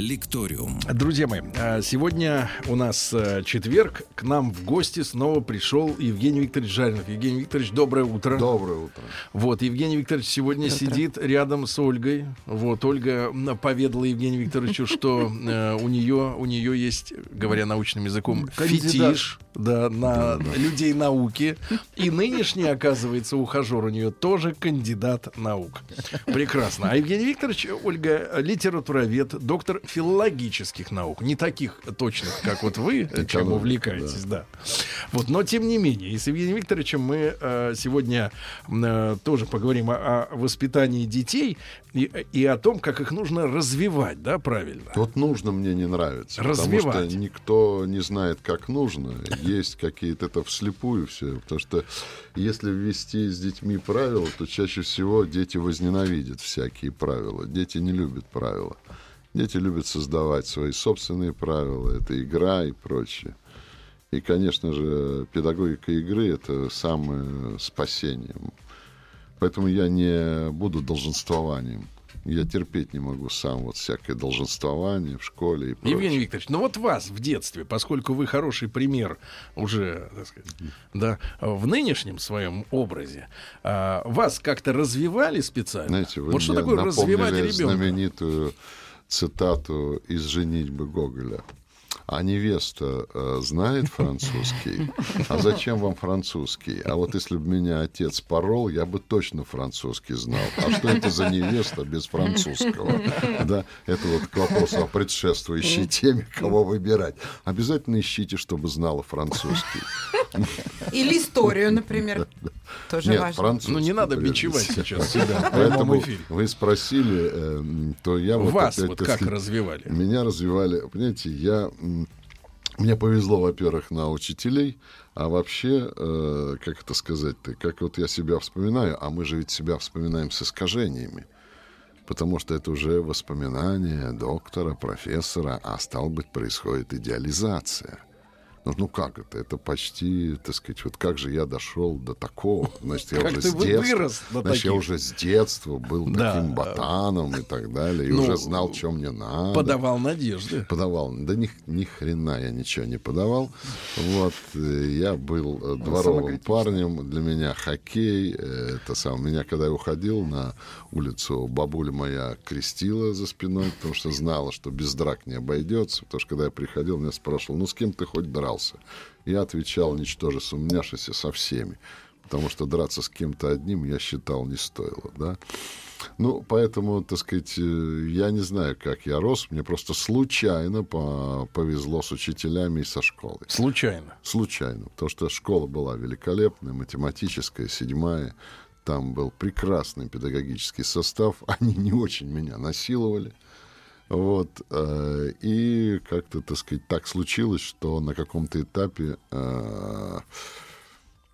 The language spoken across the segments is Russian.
Лекториум. Друзья мои, а, сегодня у нас э, четверг. К нам в гости снова пришел Евгений Викторович Жаринов. Евгений Викторович, доброе утро. Доброе утро. Вот, Евгений Викторович сегодня Доброе сидит рядом с Ольгой. Вот, Ольга поведала Евгению Викторовичу, что э, у нее у нее есть, говоря научным языком, фетиш да, на людей науки. И нынешний, оказывается, ухажер у нее тоже кандидат наук. Прекрасно. А Евгений Викторович, Ольга, литературовед, доктор филологических наук. Не таких точных, как вот вы, чем увлекаетесь, да. Вот, но тем не менее, и с Евгением Викторовичем мы э, сегодня э, тоже поговорим о, о воспитании детей и, и о том, как их нужно развивать, да, правильно? Вот нужно мне не нравится. Потому Развивать. что никто не знает, как нужно. Есть какие-то это вслепую все. Потому что если ввести с детьми правила, то чаще всего дети возненавидят всякие правила. Дети не любят правила. Дети любят создавать свои собственные правила. Это игра и прочее. И, конечно же, педагогика игры — это самое спасение. Поэтому я не буду долженствованием. Я терпеть не могу сам вот всякое долженствование в школе и прочее. Евгений Викторович, ну вот вас в детстве, поскольку вы хороший пример уже, так сказать, да, в нынешнем своем образе, а, вас как-то развивали специально? Знаете, вы вот что такое развивать ребенка? знаменитую цитату из «Женитьбы Гоголя». А невеста э, знает французский? А зачем вам французский? А вот если бы меня отец порол, я бы точно французский знал. А что это за невеста без французского? Да, это вот к вопросу о предшествующей теме, кого выбирать. Обязательно ищите, чтобы знала французский. Или историю, например. Тоже Нет, важно. Ну не надо бичевать сейчас себя Поэтому вы спросили, э, то я вот Вас вот как развивали? Меня развивали, понимаете, я мне повезло, во-первых, на учителей, а вообще, э, как это сказать-то, как вот я себя вспоминаю, а мы же ведь себя вспоминаем с искажениями, потому что это уже воспоминания доктора, профессора, а стал быть, происходит идеализация. Ну, ну как это? Это почти, так сказать, вот как же я дошел до такого? Значит, я уже с детства, значит, я уже с детства был таким ботаном и так далее, и Ну, уже знал, что мне надо Подавал надежды. подавал. Да ни, ни хрена я ничего не подавал. Вот э, я был э, дворовым парнем. Для меня хоккей. э, Это сам. Меня, когда я уходил на улицу, бабуля моя крестила за спиной, потому что знала, что без драк не обойдется. Потому что когда я приходил, меня спрашивал, ну с кем ты хоть дрался? Я отвечал, ничтоже сумняшися со всеми. Потому что драться с кем-то одним я считал не стоило, да. Ну, поэтому, так сказать, э, я не знаю, как я рос. Мне просто случайно по- повезло с учителями и со школой. Случайно. Случайно. Потому что школа была великолепная, математическая, седьмая. Там был прекрасный педагогический состав. Они не очень меня насиловали. Вот. э, И как-то, так сказать, так случилось, что на каком-то этапе... э,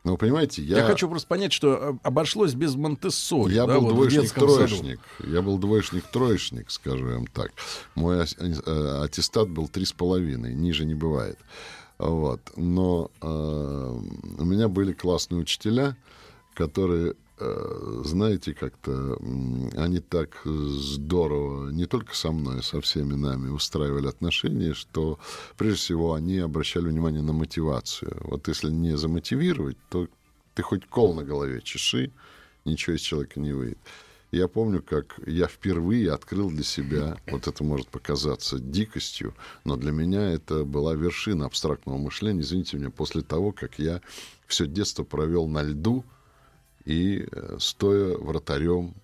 Ну, вы понимаете, Я, я... хочу просто понять, что э, обошлось без Монтессори. Я да, был вот двоечник-троечник. Я был двоечник-троечник, скажу вам так. Мой аттестат был три с половиной, ниже не бывает. Вот. Но э, у меня были классные учителя, которые, знаете, как-то они так здорово, не только со мной, а со всеми нами устраивали отношения, что прежде всего они обращали внимание на мотивацию. Вот если не замотивировать, то ты хоть кол на голове чеши, ничего из человека не выйдет. Я помню, как я впервые открыл для себя, вот это может показаться дикостью, но для меня это была вершина абстрактного мышления, извините меня, после того, как я все детство провел на льду и э, стоя вратарем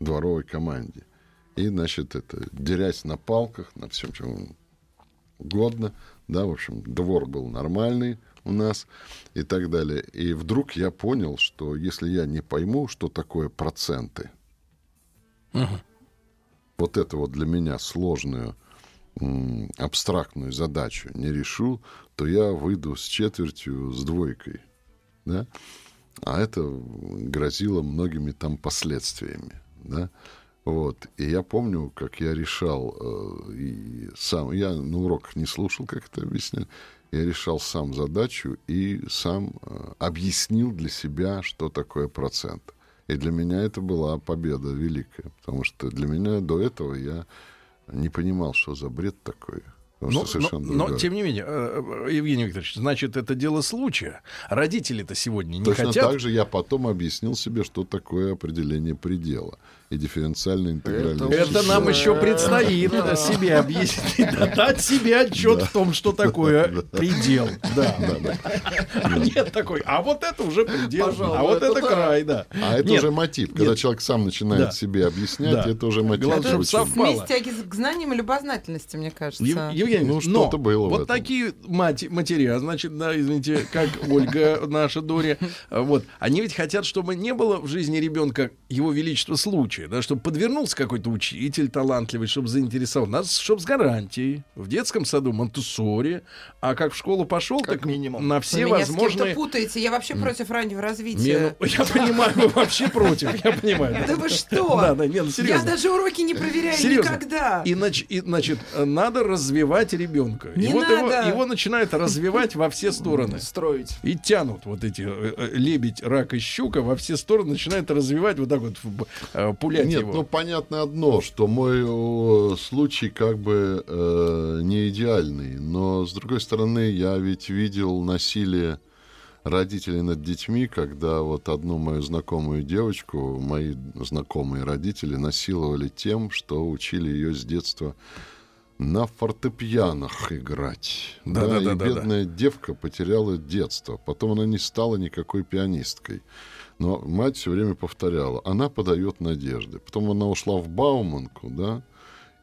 дворовой команде. И, значит, это, дерясь на палках, на всем, чем угодно, да, в общем, двор был нормальный у нас и так далее. И вдруг я понял, что если я не пойму, что такое проценты, вот это вот для меня сложную м, абстрактную задачу не решу, то я выйду с четвертью, с двойкой, да, а это грозило многими там последствиями, да. Вот. И я помню, как я решал, э, и сам, я на уроках не слушал, как это объясняли, я решал сам задачу и сам э, объяснил для себя, что такое процент. И для меня это была победа великая, потому что для меня до этого я не понимал, что за бред такой. Потому Но, что но, совершенно но, другая. тем не менее, э, э, Евгений Викторович, значит, это дело случая. Родители-то сегодня не Точно хотят. так же я потом объяснил себе, что такое определение предела и дифференциальная интегральная Это система. нам еще предстоит себе объяснить, да, дать себе отчет в том, что такое предел. Да. Нет такой, а вот это уже предел, а вот это это край, да. А это уже мотив. Когда человек сам начинает себе объяснять, это уже мотив. Очень- совпало. Тяги к знаниям и любознательности, мне кажется. Евгений, Ну, что-то было вот такие матеря, значит, да, извините, как Ольга, наша Доря, а, вот, они ведь хотят, чтобы не было в жизни ребенка его величества случая, да, чтобы подвернулся какой-то учитель талантливый, чтобы заинтересовал нас, чтобы с гарантией в детском саду Монтессори, а как в школу пошел, Как так минимум. на Вы все меня с кем-то возможные... путаете. Я вообще против раннего Не, развития. ну, я понимаю, вы вообще против, я понимаю. Да вы что? Да, да, не, ну Я серьезно. даже уроки не проверяю Серьезно. никогда. И, и, значит, надо развивать ребенка. и Не вот его, надо. его начинают развивать во все стороны. Строить. И тянут вот эти э, э, лебедь, рак и щука во все стороны, начинают развивать вот так вот, в- э, пулять Нет, его. ну понятно одно, что мой э, случай как бы э, не идеальный, но с другой стороны я ведь видел насилие родителей над детьми, когда вот одну мою знакомую девочку, мои знакомые родители насиловали тем, что учили ее с детства на фортепианах играть. Да, да, и да, да, бедная девка потеряла детство. Потом она не стала никакой пианисткой. Но мать все время повторяла, она подает надежды. Потом она ушла в Бауманку, да,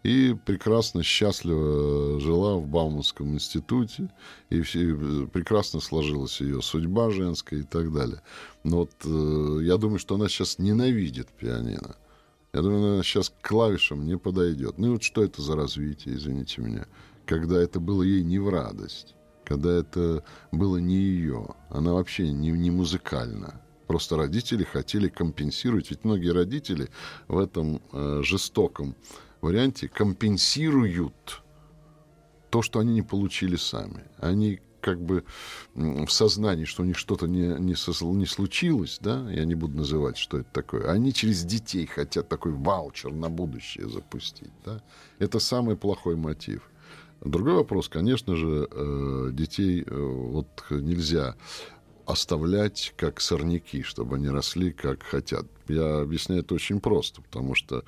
и прекрасно, счастливо жила в Бауманском институте, и все, э, прекрасно сложилась ее судьба женская и так далее. Но вот э, я думаю, что она сейчас ненавидит пианино. Я думаю, она сейчас к клавишам не подойдет. Ну и вот что это за развитие, извините меня, когда это было ей не в радость, когда это было не ее, она вообще не, не музыкальна. Просто родители хотели компенсировать, ведь многие родители в этом э, жестоком варианте компенсируют то, что они не получили сами. Они как бы в сознании, что у них что-то не, не, не случилось, да, я не буду называть, что это такое, они через детей хотят такой ваучер на будущее запустить, да. Это самый плохой мотив. Другой вопрос, конечно же, э, детей э, вот нельзя оставлять как сорняки, чтобы они росли как хотят. Я объясняю это очень просто, потому что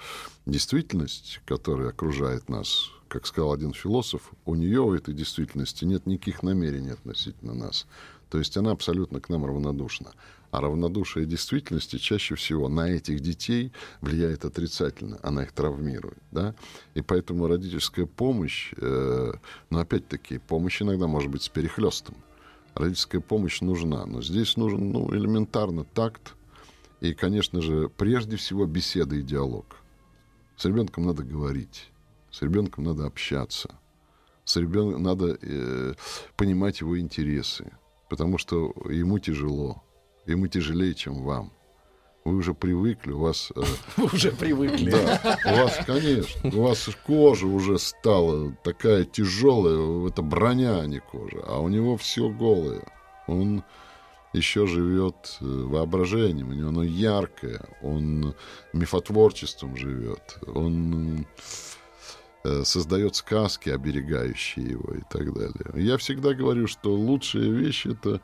действительность, которая окружает нас, как сказал один философ, у нее, у этой действительности, нет никаких намерений относительно нас. То есть она абсолютно к нам равнодушна. А равнодушие действительности чаще всего на этих детей влияет отрицательно, она их травмирует. Да? И поэтому родительская помощь, э, но опять-таки, помощь иногда может быть с перехлестом. Родительская помощь нужна, но здесь нужен ну, элементарно такт и, конечно же, прежде всего беседа и диалог. С ребенком надо говорить, с ребенком надо общаться, с ребенком надо э, понимать его интересы, потому что ему тяжело, ему тяжелее, чем вам. Вы уже привыкли, у вас... э, Вы уже привыкли. да, у вас, конечно, у вас кожа уже стала такая тяжелая, это броня, а не кожа, а у него все голое. Он еще живет э, воображением, у него оно яркое, он мифотворчеством живет, он э, создает сказки, оберегающие его и так далее. Я всегда говорю, что лучшая вещь это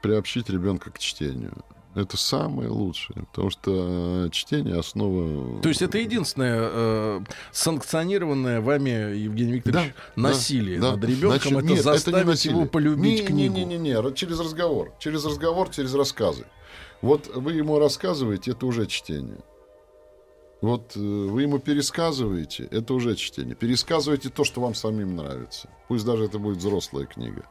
приобщить ребенка к чтению. Это самое лучшее, потому что э, чтение основа. То есть это единственное э, санкционированное вами, Евгений Викторович, Да, насилие да, над ребенком, Значит, это нет, это не заставить насилие. его полюбить не, книгу. Не, не, не, не, через разговор, через разговор, через рассказы. Вот вы ему рассказываете, это уже чтение. Вот э, вы ему пересказываете, это уже чтение. Пересказывайте то, что вам самим нравится. Пусть даже это будет взрослая книга.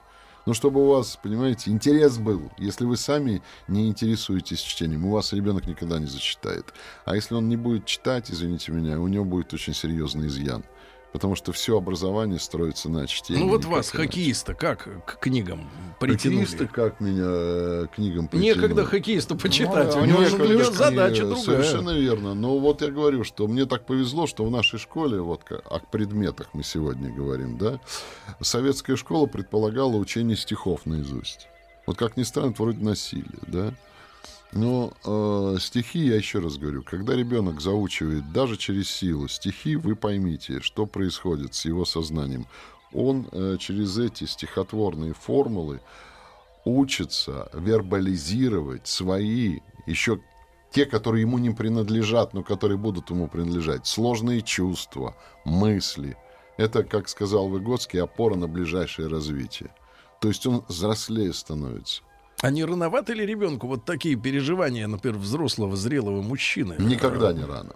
Но чтобы у вас, понимаете, интерес был. Если вы сами не интересуетесь чтением, у вас ребенок никогда не зачитает. А если он не будет читать, извините меня, у него будет очень серьезный изъян. Потому что все образование строится на чтении. Ну вот вас, хоккеиста, как к книгам притянули? Хоккеисты как меня э, книгам Некогда притянули. хоккеисту почитать. Ну, у него, же- задача другая. Совершенно верно. Но вот я говорю, что мне так повезло, что в нашей школе, вот о предметах мы сегодня говорим, да, советская школа предполагала учение стихов наизусть. Вот как ни странно, это вроде насилие, да. Но э, стихи, я еще раз говорю, когда ребенок заучивает даже через силу стихи, вы поймите, что происходит с его сознанием. Он э, через эти стихотворные формулы учится вербализировать свои, еще те, которые ему не принадлежат, но которые будут ему принадлежать, сложные чувства, мысли. Это, как сказал Выгодский, опора на ближайшее развитие. То есть он взрослее становится. А не рановато ли ребенку вот такие переживания, например, взрослого, зрелого мужчины? Никогда не рано.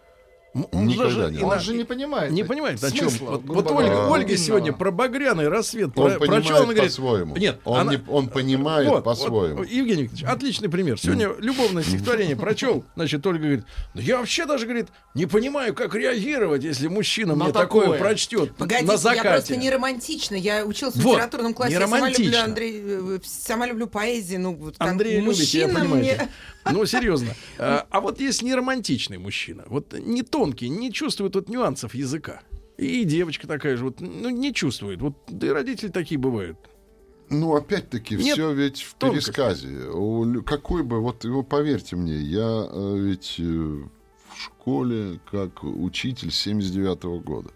Он никогда даже не. Он же не понимает. не понимает, о чем. Вот, вот Ольга, Ольга сегодня про багряный рассвет Он про- понимает она говорит, по-своему. Нет, он, она- не- он понимает Вот, по-своему. вот, Евгений Викторович, отличный пример. Сегодня любовное стихотворение прочел, значит, Ольга говорит, ну я вообще даже, говорит, не понимаю, как реагировать, если мужчина На мне такое, такое. прочтет Погодите, на я закате. просто не романтична. Я училась в Вот, литературном классе. не Я сама люблю романтично. Андрей, э, сама люблю поэзию. Ну, вот любите, я мужчина понимаю. мне... Ну, серьезно. А, а вот если не романтичный мужчина, вот не тонкий, не чувствует вот нюансов языка, и девочка такая же, вот, ну, не чувствует. Вот, да и родители такие бывают. Ну, опять-таки, Нет все ведь в тонкости. пересказе. У какой бы, вот вы поверьте мне, я э, ведь э, в школе как учитель 79 года.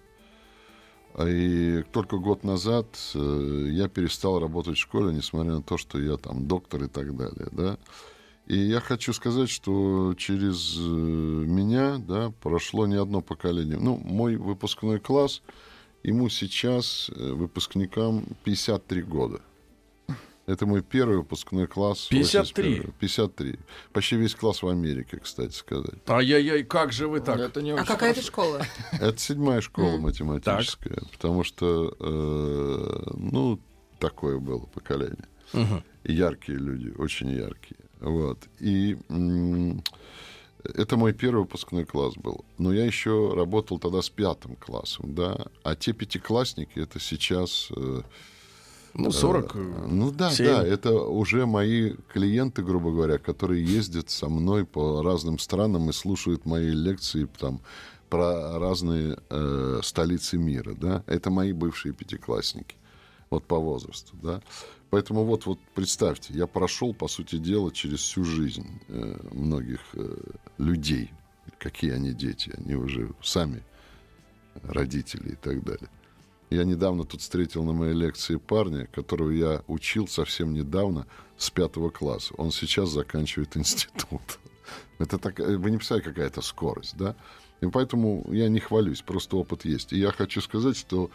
А И только год назад э, я перестал работать в школе, несмотря на то, что я там доктор и так далее, да. И я хочу сказать, что через э, меня, да, прошло не одно поколение. Ну, мой выпускной класс, ему сейчас, э, выпускникам, 53 года. Это мой первый выпускной класс. 53? 81. 53. Почти весь класс в Америке, кстати сказать. Ай-яй-яй, как же вы так? Это не А какая это школа? Это седьмая школа математическая, потому что, э, ну, такое было поколение. Яркие люди, очень яркие. Вот. И это мой первый выпускной класс был. Но я еще работал тогда с пятым классом, да. А те пятиклассники, это сейчас... э, Ну, 40. э, Ну да, семь. да, это уже мои клиенты, грубо говоря, которые ездят со мной по разным странам и слушают мои лекции там про разные э, столицы мира, да. Это мои бывшие пятиклассники, вот по возрасту, да. Поэтому вот, вот представьте, я прошел, по сути дела, через всю жизнь э, многих э, людей. Какие они дети, они уже сами родители и так далее. Я недавно тут встретил на моей лекции парня, которого я учил совсем недавно с пятого класса. Он сейчас заканчивает институт. Это так, э, вы не представляете, какая это скорость, да? И поэтому я не хвалюсь, просто опыт есть. И я хочу сказать, что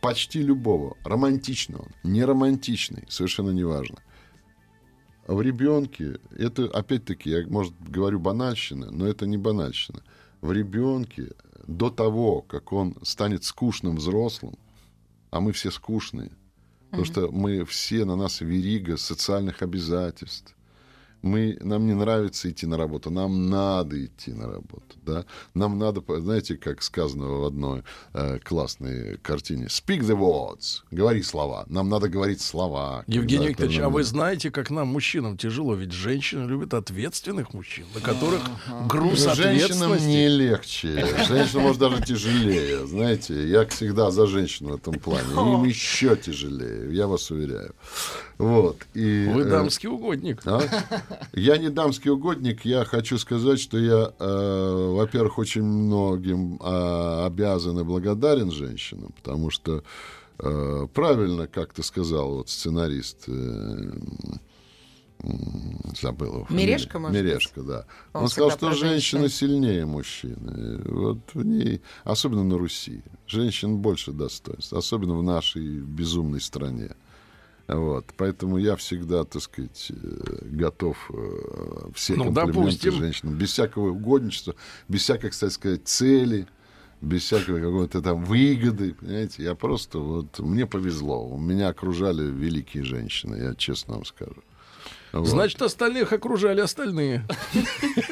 почти любого, романтичного, не романтичный, совершенно неважно. А в ребенке, это опять-таки, я, может, говорю банальщина, но это не банальщина. В ребенке до того, как он станет скучным взрослым, а мы все скучные, потому что мы все, на нас верига социальных обязательств, мы, нам не нравится идти на работу, нам надо идти на работу, да, нам надо, знаете, как сказано в одной э, классной картине, speak the words, говори слова, нам надо говорить слова. Евгений Викторович, а вы знаете, как нам, мужчинам, тяжело? Ведь женщины любят ответственных мужчин, на которых груз Женщинам не легче. Женщинам, может, даже тяжелее. Знаете, я всегда за женщин в этом плане. Им еще тяжелее, я вас уверяю. Вот. И, Вы э, дамский угодник. а? Я не дамский угодник, я хочу сказать, что я, э, во-первых, очень многим э, обязан и благодарен женщинам, потому что э, правильно, как ты сказал, вот сценарист, э, забыл его. Мережко, может быть? Мережко, да. Он Он, сказал, что женщина женщин. сильнее мужчины. Вот в ней, особенно на Руси, женщин больше достоинств, особенно в нашей безумной стране. Вот, поэтому я всегда, так сказать, э, готов э, все Ну, комплименты допустим. женщинам, без всякого угодничества, без всякой, кстати сказать, цели, без всякой какой-то там выгоды, понимаете, я просто вот, мне повезло, у меня окружали великие женщины, я честно вам скажу. Вот. Значит, остальных окружали остальные.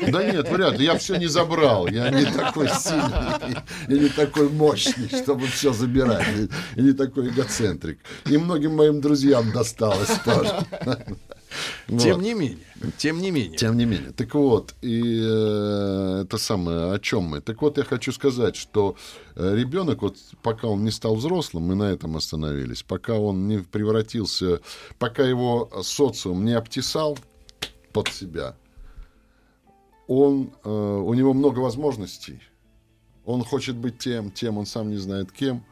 Да нет, вряд ли. Я все не забрал. Я не такой сильный и не такой мощный, чтобы все забирать. И не такой эгоцентрик. И многим моим друзьям досталось тоже. Тем Вот. не менее, тем не менее. Тем не менее. Так вот, и э, это самое, о чем мы? Так вот, я хочу сказать, что э, ребенок, вот пока он не стал взрослым, мы на этом остановились, пока он не превратился, пока его социум не обтесал под себя, он, э, у него много возможностей. Он хочет быть тем, тем, он сам не знает кем.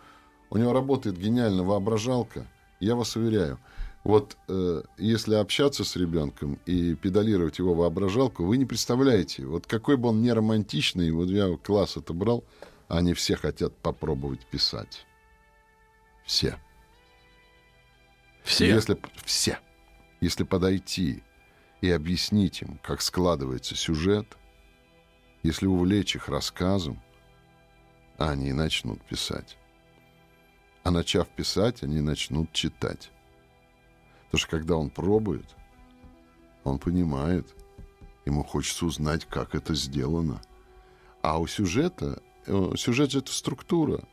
У него работает гениально воображалка. Я вас уверяю, вот э, если общаться с ребенком и педалировать его воображалку, вы не представляете, вот какой бы он не романтичный, вот я класс это брал, они все хотят попробовать писать. Все. Все. Если, все. Если подойти и объяснить им, как складывается сюжет, если увлечь их рассказом, они начнут писать. А начав писать, они начнут читать. Потому что когда он пробует, он понимает, ему хочется узнать, как это сделано. А у сюжета, э, сюжет же это структура.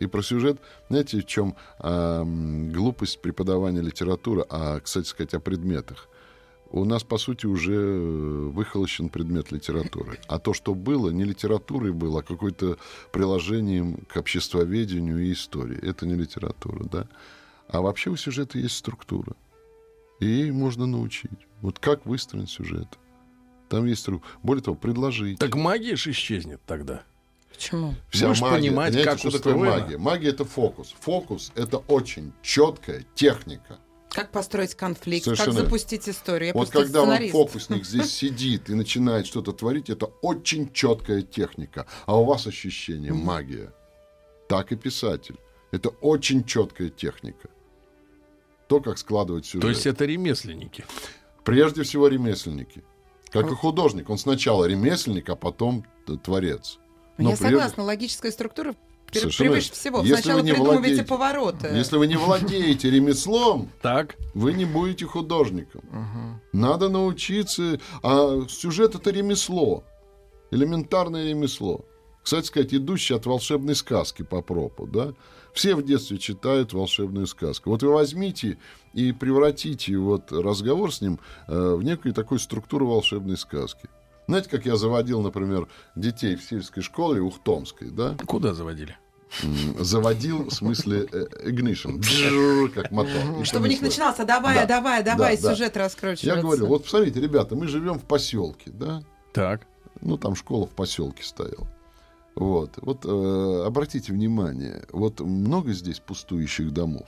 И про сюжет, знаете, в чем ам, глупость преподавания литературы, а, кстати сказать, о предметах. У нас, по сути, уже э, выхолощен предмет литературы. А то, что было, не литературой было, а какой-то приложением к обществоведению и истории. Это не литература, да? А вообще у сюжета есть структура. И ей можно научить. Вот как выстроен сюжет. Там есть структура. Более того, предложить. Так магия же исчезнет тогда. Почему? Будешь понимать, Знаете, как что такое магия? Магия это фокус. Фокус это очень четкая техника. Как построить конфликт, Совершенно как запустить историю. Я Вот когда вам сценарист. фокусник здесь сидит и начинает что-то творить, это очень четкая техника. А у вас ощущение магия. Так и писатель. Это очень четкая техника. То, как складывать сюжет. То есть это ремесленники. Прежде всего ремесленники. Как и художник. Он сначала ремесленник, а потом творец. Но Я прежде- согласна, логическая структура Совершенно превыше всего. Если Сначала вы не придумывайте владеете- повороты. Если вы не владеете ремеслом, Так. вы не будете художником. Надо научиться. А сюжет это ремесло. Элементарное ремесло. Кстати сказать, идущий от волшебной сказки по пропу, да? Все в детстве читают волшебную сказку. Вот вы возьмите и превратите вот разговор с ним э, в некую такую структуру волшебной сказки. Знаете, как я заводил, например, детей в сельской школе Ухтомской, да? Куда заводили? Заводил, в смысле, э, ignition, Бжжж, как мотор. Чтобы у них начинался, давай, Да, давай, давай, да, да. сюжет раскручивается. Я говорю, вот посмотрите, ребята, мы живем в поселке, да? Так. Ну, там школа в поселке стояла. Вот, вот э, обратите внимание, вот много здесь пустующих домов.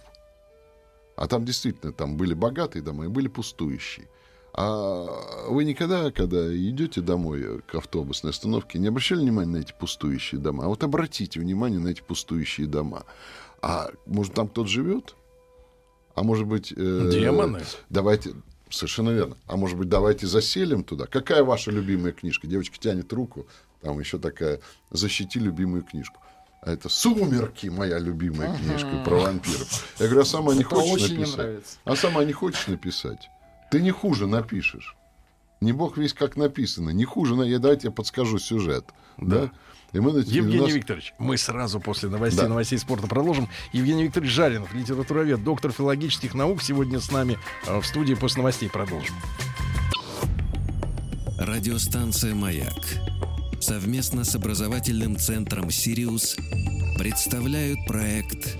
А там действительно, там были богатые дома и были пустующие. А вы никогда, когда идете домой к автобусной остановке, не обращали внимания на эти пустующие дома? А вот обратите внимание на эти пустующие дома. А может, там кто-то живет? А может быть... э, Демоны. Давайте... Совершенно верно. А может быть, давайте заселим туда? Какая ваша любимая книжка? Девочка тянет руку, там еще такая «Защити любимую книжку». А это «Сумерки» моя любимая книжка про вампиров. Я говорю, а сама не хочешь написать? А сама не хочешь написать? Ты не хуже напишешь. Не бог весь как написано. Не хуже. на- Я, давайте я подскажу сюжет. Да. И мы, Евгений нас- Викторович, мы сразу после новостей, Да. новостей спорта продолжим. Евгений Викторович Жаринов, литературовед, доктор филологических наук, сегодня с нами э, в студии после новостей продолжим. Радиостанция «Маяк» совместно с образовательным центром «Сириус» представляют проект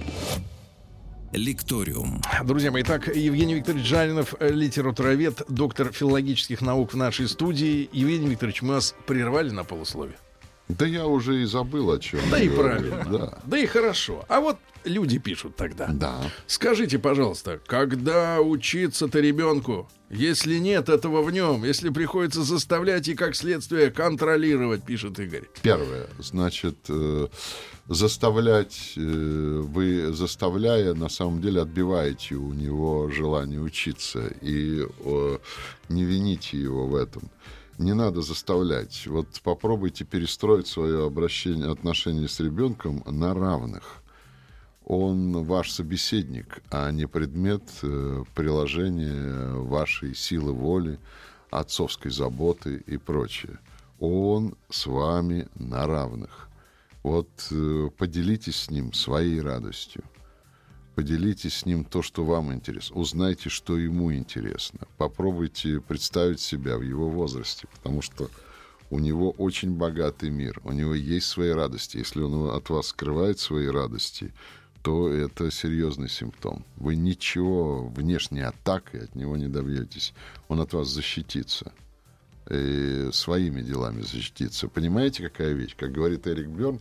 «Лекториум». Друзья мои, итак, Евгений Викторович Жаринов, э, литературовед, доктор филологических наук в нашей студии. Евгений Викторович, мы вас прервали на полусловие. Да я уже и забыл, о чем. Да и правильно. Да. Да и хорошо. А вот люди пишут тогда. Да. Скажите, пожалуйста, когда учиться-то ребенку? Если нет этого в нем, если приходится заставлять и как следствие контролировать, пишет Игорь. Первое, значит, э, заставлять, э, вы заставляя, на самом деле отбиваете у него желание учиться и э, не вините его в этом. Не надо заставлять. Вот попробуйте перестроить свое обращение, отношение с ребенком на равных. Он ваш собеседник, а не предмет э, приложения вашей силы воли, отцовской заботы и прочее. Он с вами на равных. Вот э, поделитесь с ним своей радостью. Поделитесь с ним то, что вам интересно. Узнайте, что ему интересно. Попробуйте представить себя в его возрасте, потому что у него очень богатый мир, у него есть свои радости. Если он от вас скрывает свои радости, то это серьезный симптом. Вы ничего внешней атакой от него не добьетесь. Он от вас защитится. И своими делами защититься. Понимаете, какая вещь? Как говорит Эрик Берн,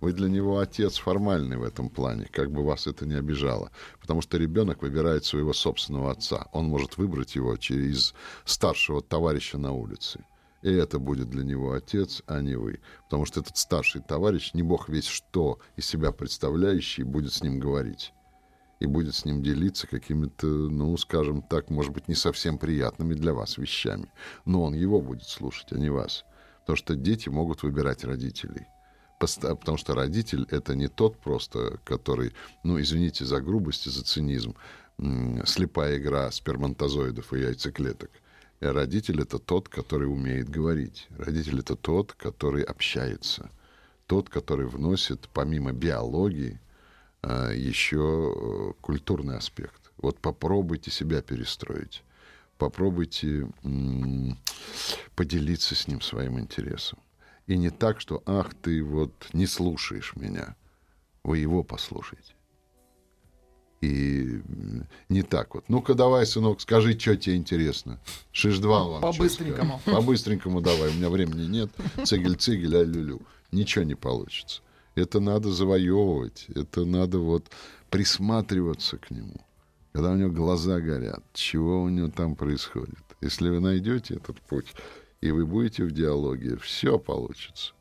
вы для него отец формальный в этом плане, как бы вас это не обижало. Потому что ребенок выбирает своего собственного отца. Он может выбрать его через старшего товарища на улице. И это будет для него отец, а не вы. Потому что этот старший товарищ, не бог весь что из себя представляющий, будет с ним говорить. И будет с ним делиться какими-то, ну, скажем так, может быть, не совсем приятными для вас вещами. Но он его будет слушать, а не вас. Потому что дети могут выбирать родителей. Потому что родитель — это не тот просто, который, ну, извините за грубость и за цинизм, слепая игра сперматозоидов и яйцеклеток. Родитель это тот, который умеет говорить. Родитель это тот, который общается. Тот, который вносит помимо биологии а, еще э, культурный аспект. Вот попробуйте себя перестроить. Попробуйте поделиться с ним своим интересом. И не так, что, ах, ты вот не слушаешь меня. Вы его послушайте. И не так вот. Ну-ка давай, сынок, скажи, что тебе интересно. Шиш-два вам. По-быстренькому. По-быстренькому давай, у меня времени нет. Цигель-цигель, а-лю-лю. Ничего не получится. Это надо завоевывать, это надо вот присматриваться к нему. Когда у него глаза горят, чего у него там происходит. Если вы найдете этот путь, и вы будете в диалоге, все получится.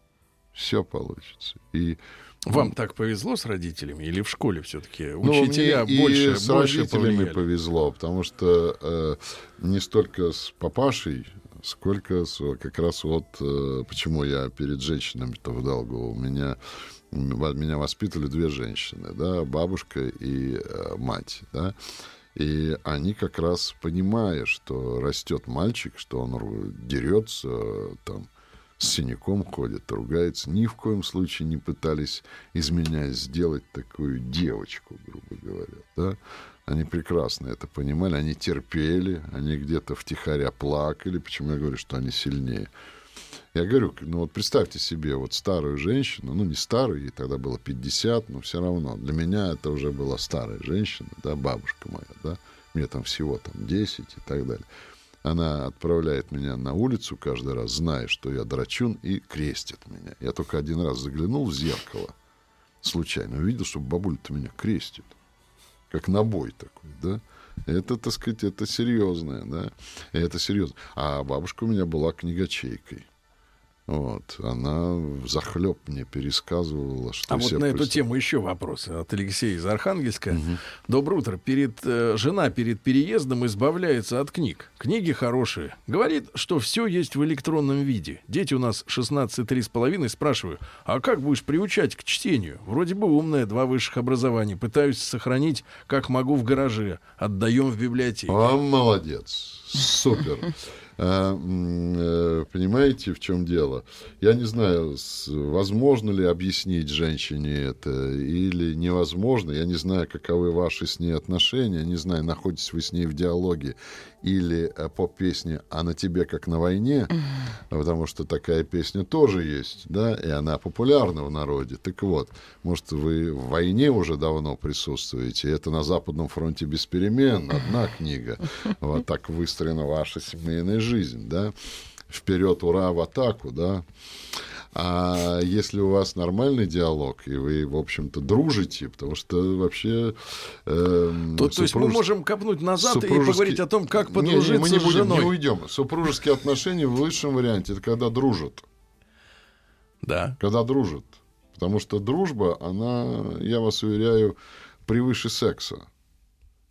Все получится. И вам так повезло с родителями или в школе все-таки ну, учителя мне больше, и с больше родителями повлияли? повезло, потому что э, не столько с папашей, сколько с, как раз вот э, почему я перед женщинами-то в долгу. У меня меня воспитывали две женщины, да, бабушка и э, мать, да. И они как раз, понимая, что растет мальчик, что он дерется, там, с синяком ходит, ругается. Ни в коем случае не пытались из меня сделать такую девочку, грубо говоря. Да? Они прекрасно это понимали, они терпели, они где-то втихаря плакали. Почему я говорю, что они сильнее? Я говорю, ну вот представьте себе вот старую женщину, ну не старую, ей тогда было 50, но все равно. Для меня это уже была старая женщина, да, бабушка моя, да, мне там всего там 10 и так далее. Она отправляет меня на улицу каждый раз, зная, что я драчун, и крестит меня. Я только один раз заглянул в зеркало, случайно, увидел, что бабуля-то меня крестит. Как набой такой, да. Это, так сказать, это серьезное, да. Это серьезно. А бабушка у меня была книгочейкой. Вот, она захлеб мне пересказывала, что А вот на эту тему еще вопрос от Алексея из Архангельска. Угу. Доброе утро. Перед, э, жена перед переездом избавляется от книг. Книги хорошие. Говорит, что все есть в электронном виде. Дети у нас 16,3,5. Спрашиваю, а как будешь приучать к чтению? Вроде бы умная, два высших образования. Пытаюсь сохранить, как могу, в гараже. Отдаем в библиотеку. А, молодец. Супер. А, э, понимаете, в чем дело? Я не знаю, возможно ли объяснить женщине это или невозможно. Я не знаю, каковы ваши с ней отношения. Не знаю, находитесь вы с ней в диалоге или э, поп-песни «А на тебе, как на войне», потому что такая песня тоже есть, да, и она популярна в народе. Так вот, может, вы в войне уже давно присутствуете, это на Западном фронте без перемен, одна книга. Вот так выстроена ваша семейная жизнь, да. Вперед, ура, в атаку, да. А если у вас нормальный диалог, и вы, в общем-то, дружите, потому что вообще... Э, то, супруж... то есть мы можем копнуть назад супружеский... и поговорить о том, как подружиться не, мы не с женой. Не уйдем. Супружеские отношения в лучшем варианте, это когда дружат. Да. Когда дружат. Потому что дружба, она, я вас уверяю, превыше секса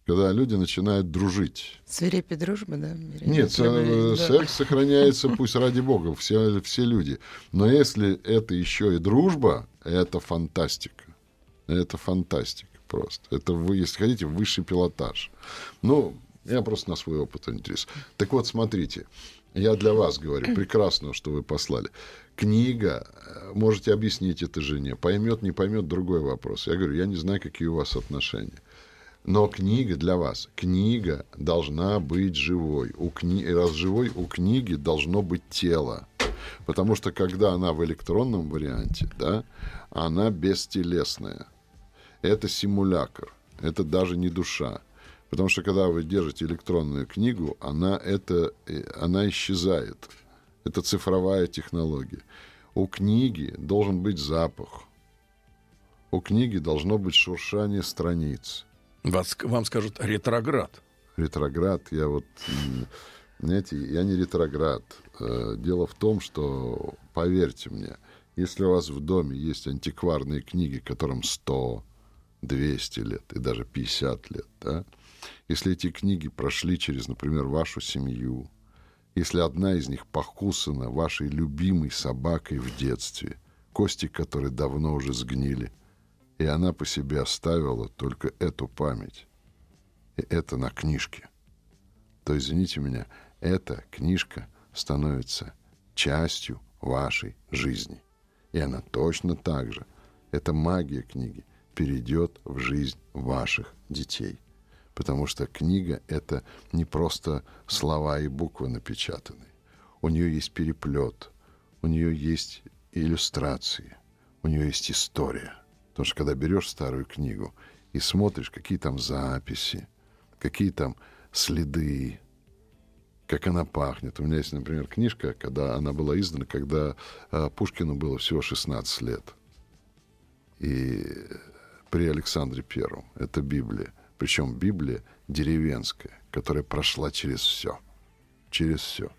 когда люди начинают дружить. Свирепи дружба, да? Нет, э, да. секс сохраняется, пусть ради бога, все, все люди. Но если это еще и дружба, это фантастика. Это фантастика. просто. Это вы, если хотите, высший пилотаж. Ну, я просто на свой опыт интересуюсь. Так вот, смотрите, я для вас говорю, прекрасно, что вы послали. Книга, э, можете объяснить это жене, поймет, не поймет, другой вопрос. Я говорю, я не знаю, какие у вас отношения. Но книга для вас, книга должна быть живой. У кни... Раз живой, у книги должно быть тело. Потому что когда она в электронном варианте, да, она бестелесная. Это симулятор. Это даже не душа. Потому что когда вы держите электронную книгу, она, это, э, она исчезает. Это цифровая технология. У книги должен быть запах. У книги должно быть шуршание страниц. Вас, вам скажут ретроград. Ретроград, я вот, знаете, я не ретроград. Э, дело в том, что, поверьте мне, если у вас в доме есть антикварные книги, которым 100, 200 лет и даже 50 лет, да, если эти книги прошли через, например, вашу семью, если одна из них покусана вашей любимой собакой в детстве, кости которой давно уже сгнили, и она по себе оставила только эту память, и это на книжке, то, извините меня, эта книжка становится частью вашей жизни. И она точно так же, эта магия книги, перейдет в жизнь ваших детей. Потому что книга — это не просто слова и буквы напечатанные. У нее есть переплет, у нее есть иллюстрации, у нее есть история. Потому что когда берешь старую книгу и смотришь, какие там записи, какие там следы, как она пахнет. У меня есть, например, книжка, когда она была издана, когда э, Пушкину было всего 16 лет. И при Александре Первом. Это Библия. Причем Библия деревенская, которая прошла через все. Через все.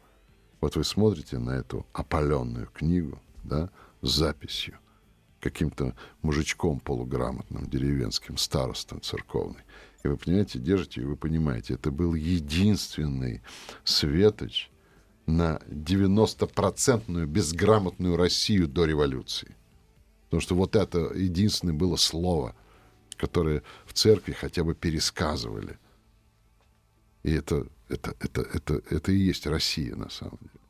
Вот вы смотрите на эту опаленную книгу, да, с записью, каким-то мужичком полуграмотным, деревенским, старостом церковный. И вы понимаете, держите, и вы понимаете, это был единственный светоч на 90-процентную безграмотную Россию до революции. Потому что вот это единственное было слово, которое в церкви хотя бы пересказывали. И это, это, это, это, это и есть Россия на самом деле.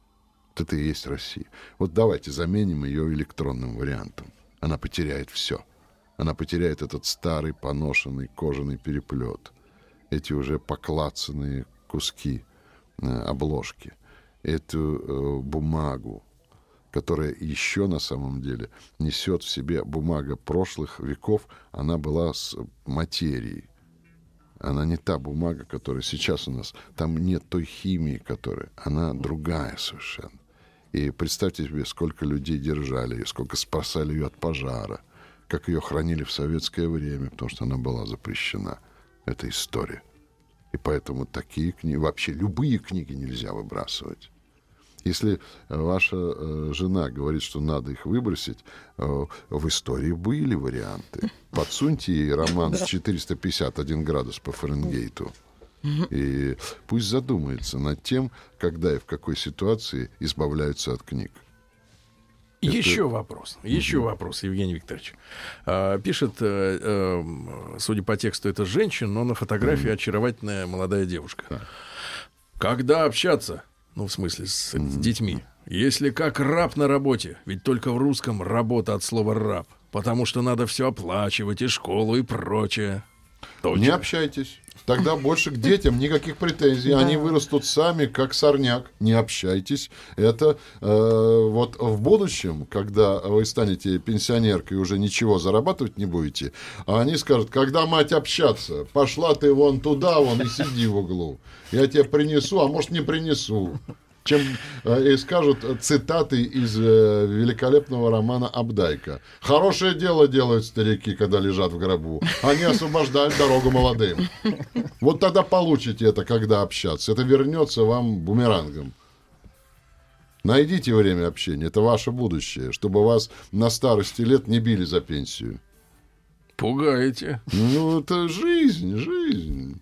Вот это и есть Россия. Вот давайте заменим ее электронным вариантом. Она потеряет все. Она потеряет этот старый поношенный кожаный переплет, эти уже поклацанные куски э, обложки, эту э, бумагу, которая еще на самом деле несет в себе бумага прошлых веков, она была с материей. Она не та бумага, которая сейчас у нас. Там нет той химии, которая. Она другая совершенно. И представьте себе, сколько людей держали ее, сколько спасали ее от пожара – как ее хранили в советское время, потому что она была запрещена. Это история. И поэтому такие книги, вообще любые книги нельзя выбрасывать. Если э, ваша э, жена говорит, что надо их выбросить, э, в истории были варианты. Подсуньте ей роман с 451 градус по Фаренгейту. И пусть задумается над тем, когда и в какой ситуации избавляются от книг. Это... Еще вопрос. Еще угу. вопрос, Евгений Викторович. А, пишет, а, а, судя по тексту, это женщина, но на фотографии угу. очаровательная молодая девушка. Да. Когда общаться? Ну, в смысле, с, угу. с детьми. Если как раб на работе, ведь только в русском работа от слова раб. Потому что надо все оплачивать, и школу, и прочее. Точно. Не общайтесь. Тогда больше к детям никаких претензий. Да. Они вырастут сами, как сорняк. Не общайтесь. Это э, вот в будущем, когда вы станете пенсионеркой и уже ничего зарабатывать не будете, они скажут, когда мать общаться, пошла ты вон туда, вон и сиди в углу. Я тебе принесу, а может не принесу чем э, и скажут цитаты из э, великолепного романа Абдайка. Хорошее дело делают старики, когда лежат в гробу. Они освобождают дорогу молодым. Вот тогда получите это, когда общаться. Это вернется вам бумерангом. Найдите время общения, это ваше будущее, чтобы вас на старости лет не били за пенсию. Пугаете. Ну, это жизнь, жизнь.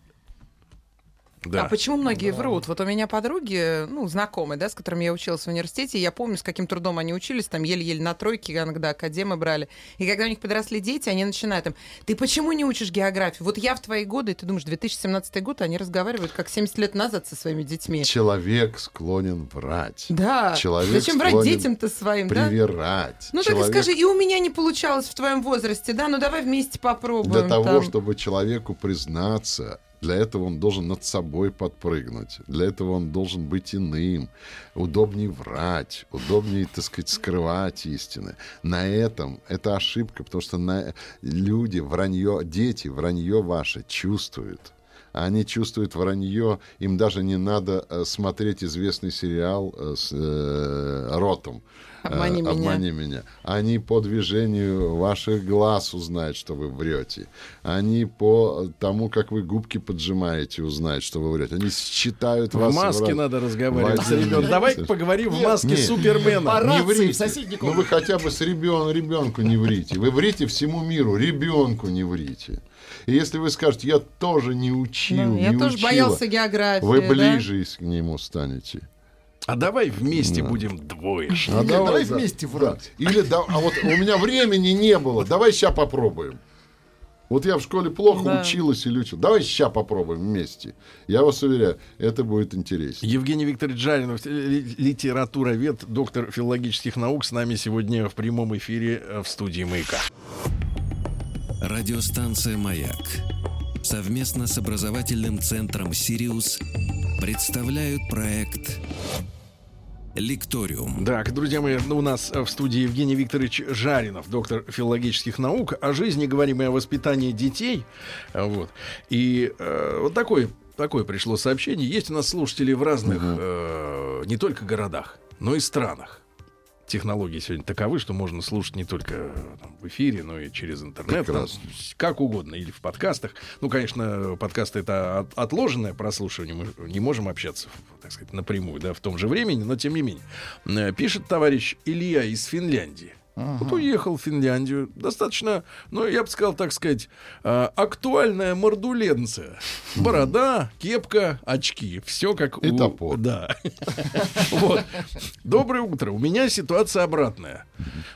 Да. А почему многие врут? Вот у меня подруги, ну, знакомые, да, с которыми я училась в университете, я помню, с каким трудом они учились, там еле-еле на тройке, иногда академы брали. И когда у них подросли дети, они начинают там, ты почему не учишь географию? Вот я в твои годы, и ты думаешь, 2017 год, они разговаривают как 70 лет назад со своими детьми. Человек склонен врать. Да. Человек Зачем врать детям-то своим, да? Привирать. Ну так и Человек скажи, и у меня не получалось в твоем возрасте, да? Ну давай вместе попробуем. Для того, там. чтобы человеку признаться, для этого он должен над собой подпрыгнуть. Для этого он должен быть иным. Удобнее врать, удобнее, так сказать, скрывать истины. На этом это ошибка, потому что на... люди вранье, дети вранье ваше чувствуют. Они чувствуют вранье, им даже не надо э, смотреть известный сериал э, с э, Ротом. Обмани Э, меня. «Обмани меня». Они по движению ваших глаз узнают, что вы врете. Они по тому, как вы губки поджимаете, узнают, что вы врете. Они считают вас... В маске надо разговаривать в с ребенком. Давай поговорим в маске Нет. Супермена. По Не врите. в соседней Ну вы хотя бы с ребен... ребенку не врите. Вы врите всему миру, ребенку не врите. И если вы скажете, я тоже не учил, Ну, я не тоже учила», боялся географии. Вы да? ближе к нему станете. А давай вместе будем двоечниками. А давай да. вместе врать. Или да, а вот у меня времени не было. Давай сейчас попробуем. Вот я в школе плохо Да. училась или учил. Давай сейчас попробуем вместе. Я вас уверяю, это будет интереснее. Евгений Викторович Жаринов, ли- литературовед, доктор филологических наук, с нами сегодня в прямом эфире э, в студии «Маяка». Радиостанция «Маяк» совместно с образовательным центром «Сириус» представляют проект «Лекториум». Так, друзья мои, ну, у нас в студии Евгений Викторович Жаринов, доктор филологических наук. О жизни говорим и о воспитании детей. Вот. И э, вот такое, такое пришло сообщение. Есть у нас слушатели в разных, э, не только городах, но и странах. Технологии сегодня таковы, что можно слушать не только там, в эфире, но и через интернет. Там, как угодно, или в подкастах. Ну, конечно, подкасты это от- отложенное прослушивание. Мы не можем общаться, так сказать, напрямую, да, в том же времени, но тем не менее. Э, Пишет товарищ Илья из Финляндии. Вот уехал в Финляндию. Достаточно, ну, я бы сказал, так сказать, э, актуальная мордуленция. Борода, кепка, очки. Все как И у... топор. Да. Вот. Доброе утро. У меня ситуация обратная.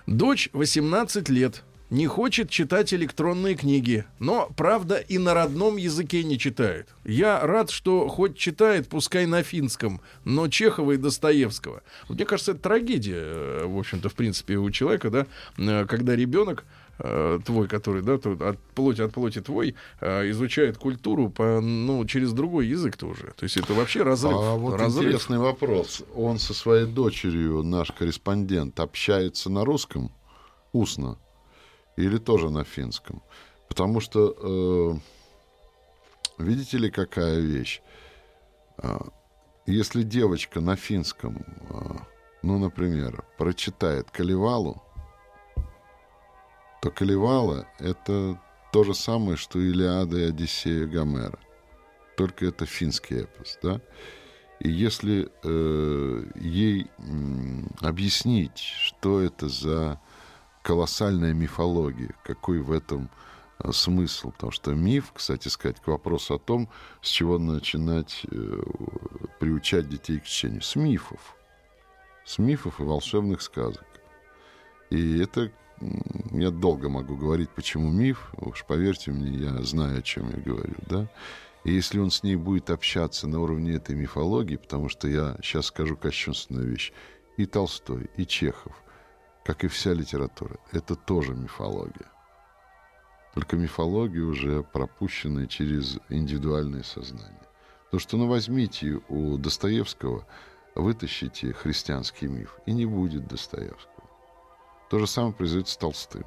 Дочь 18 лет. Не хочет читать электронные книги, но, правда, и на родном языке не читает. Я рад, что хоть читает, пускай на финском, но Чехова и Достоевского. Мне кажется, это трагедия, э, в общем-то, в принципе, у человека, да, э, когда ребенок э, твой, который, да, тут от плоти от плоти твой, изучает культуру по, ну, через другой язык тоже. То есть это вообще разрыв. А вот разрыв. интересный вопрос. Он со своей дочерью, наш корреспондент, общается на русском устно или тоже на финском? Потому что, э, видите ли, какая вещь? А, Если девочка на финском, а, ну, например, прочитает Калевалу, то Калевала — это то же самое, что Илиада и Одиссея Гомера. Только это финский эпос, да? И если э, ей м, объяснить, что это за колоссальная мифология, какой в этом э, смысл, потому что миф, кстати сказать, к вопросу о том, с чего начинать э, приучать детей к чтению, с мифов, с мифов и волшебных сказок. И это я долго могу говорить, почему миф, уж поверьте мне, я знаю, о чем я говорю, да. И если он с ней будет общаться на уровне этой мифологии, потому что я сейчас скажу кощунственную вещь, и Толстой, и Чехов, как и вся литература, это тоже мифология. Только мифология уже пропущенная через индивидуальное сознание. Потому что, ну, возьмите у Достоевского, вытащите христианский миф, и не будет Достоевского. То же самое произойдет с Толстым.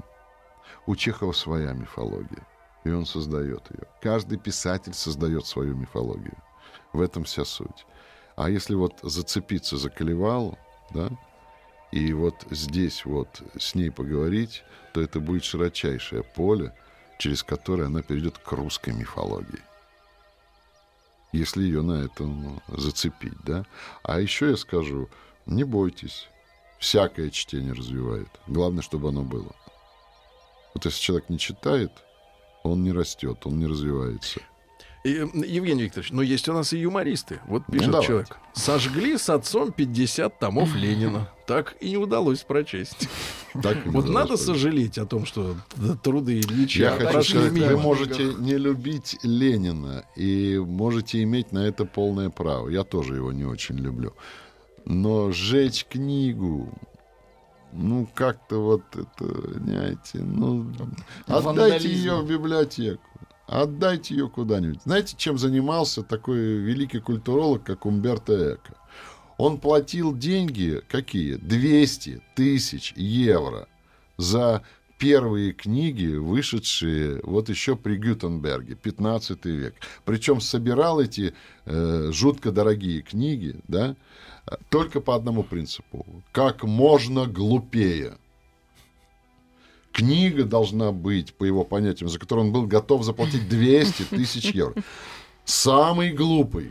У Чехова своя мифология, и он создает ее. Каждый писатель создает свою мифологию. В этом вся суть. А если вот зацепиться за Калевалу, да, и вот здесь вот с ней поговорить, то это будет широчайшее поле, через которое она перейдет к русской мифологии. Если ее на этом зацепить, да. А еще я скажу, не бойтесь, всякое чтение развивает. Главное, чтобы оно было. Вот если человек не читает, он не растет, он не развивается. И, Евгений Викторович, но есть у нас и юмористы. Вот Ну, пишет давайте. человек. Сожгли с отцом 50 томов Ленина. Так и не удалось прочесть. Так Вот надо сожалеть о том, что труды Ильича Я хочу сказать, мимо. вы можете не любить Ленина и можете иметь на это полное право. Я тоже его не очень люблю. Но сжечь книгу, ну, как-то вот это, знаете, ну, отдайте ее в библиотеку. Отдайте ее куда-нибудь. Знаете, чем занимался такой великий культуролог, как Умберто Эко? Он платил деньги какие? 200 тысяч евро за первые книги, вышедшие вот еще при Гютенберге, 15 век. Причем собирал эти э, жутко дорогие книги, да, э, только по одному принципу. Как можно глупее. Книга должна быть, по его понятиям, за которую он был готов заплатить 200 тысяч евро. Самый глупый.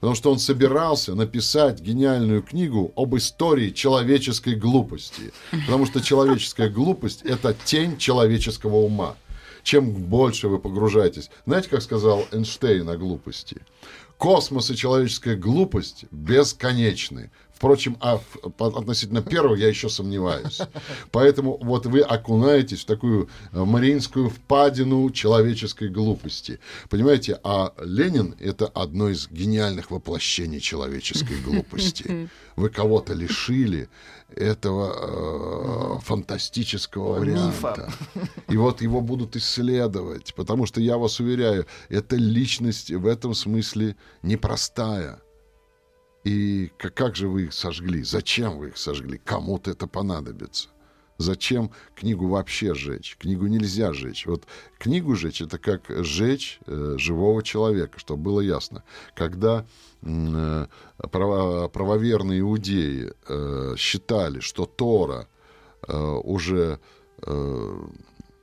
Потому что он собирался написать гениальную книгу об истории человеческой глупости. Потому что человеческая глупость – это тень человеческого ума. Чем больше вы погружаетесь... Знаете, как сказал Эйнштейн о глупости? Космос и человеческая глупость бесконечны. Впрочем, а относительно первого я еще сомневаюсь. Поэтому вот вы окунаетесь в такую э, мариинскую впадину человеческой глупости. Понимаете, а Ленин – это одно из гениальных воплощений человеческой глупости. Вы кого-то лишили этого э, фантастического варианта. И вот его будут исследовать, потому что, я вас уверяю, эта личность в этом смысле непростая. И к- как же вы их сожгли? Зачем вы их сожгли? Кому-то это понадобится. Зачем книгу вообще жечь? Книгу нельзя жечь. Вот книгу жечь это как жечь э, живого человека, чтобы было ясно. Когда э, право- правоверные иудеи э, считали, что Тора э, уже э,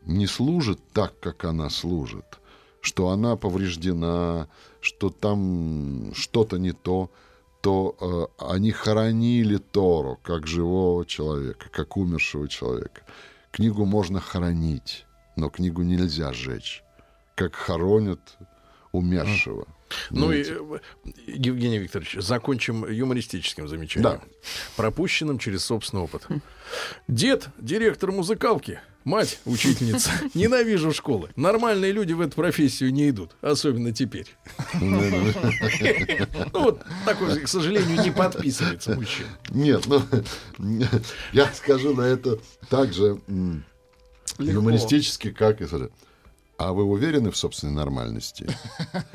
не служит так, как она служит, что она повреждена, что там что-то не то, то э, они хоронили Тору как живого человека, как умершего человека. Книгу можно хоронить, но книгу нельзя сжечь, как хоронят умершего. Ну и, э, Евгений Викторович, закончим юмористическим замечанием. Да. Пропущенным через собственный опыт. Дед, директор музыкалки, мать, учительница. Ненавижу школы. Нормальные люди в эту профессию не идут, особенно теперь. Ну вот такой, к сожалению, не подписывается мужчина. Нет, ну, я скажу на это также м, Легко. юмористически, как и... А вы уверены в собственной нормальности?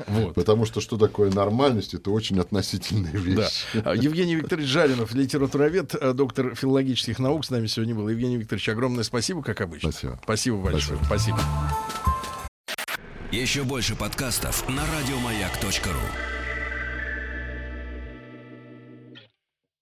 Вот. Потому что что такое нормальность, это очень относительная Да. вещь. А, Евгений Викторович Жаринов, литературовед, э, доктор филологических наук, с нами сегодня был. Евгений Викторович, огромное спасибо, как обычно. Спасибо. Спасибо большое. Спасибо. Еще больше подкастов на радиомаяк.ру.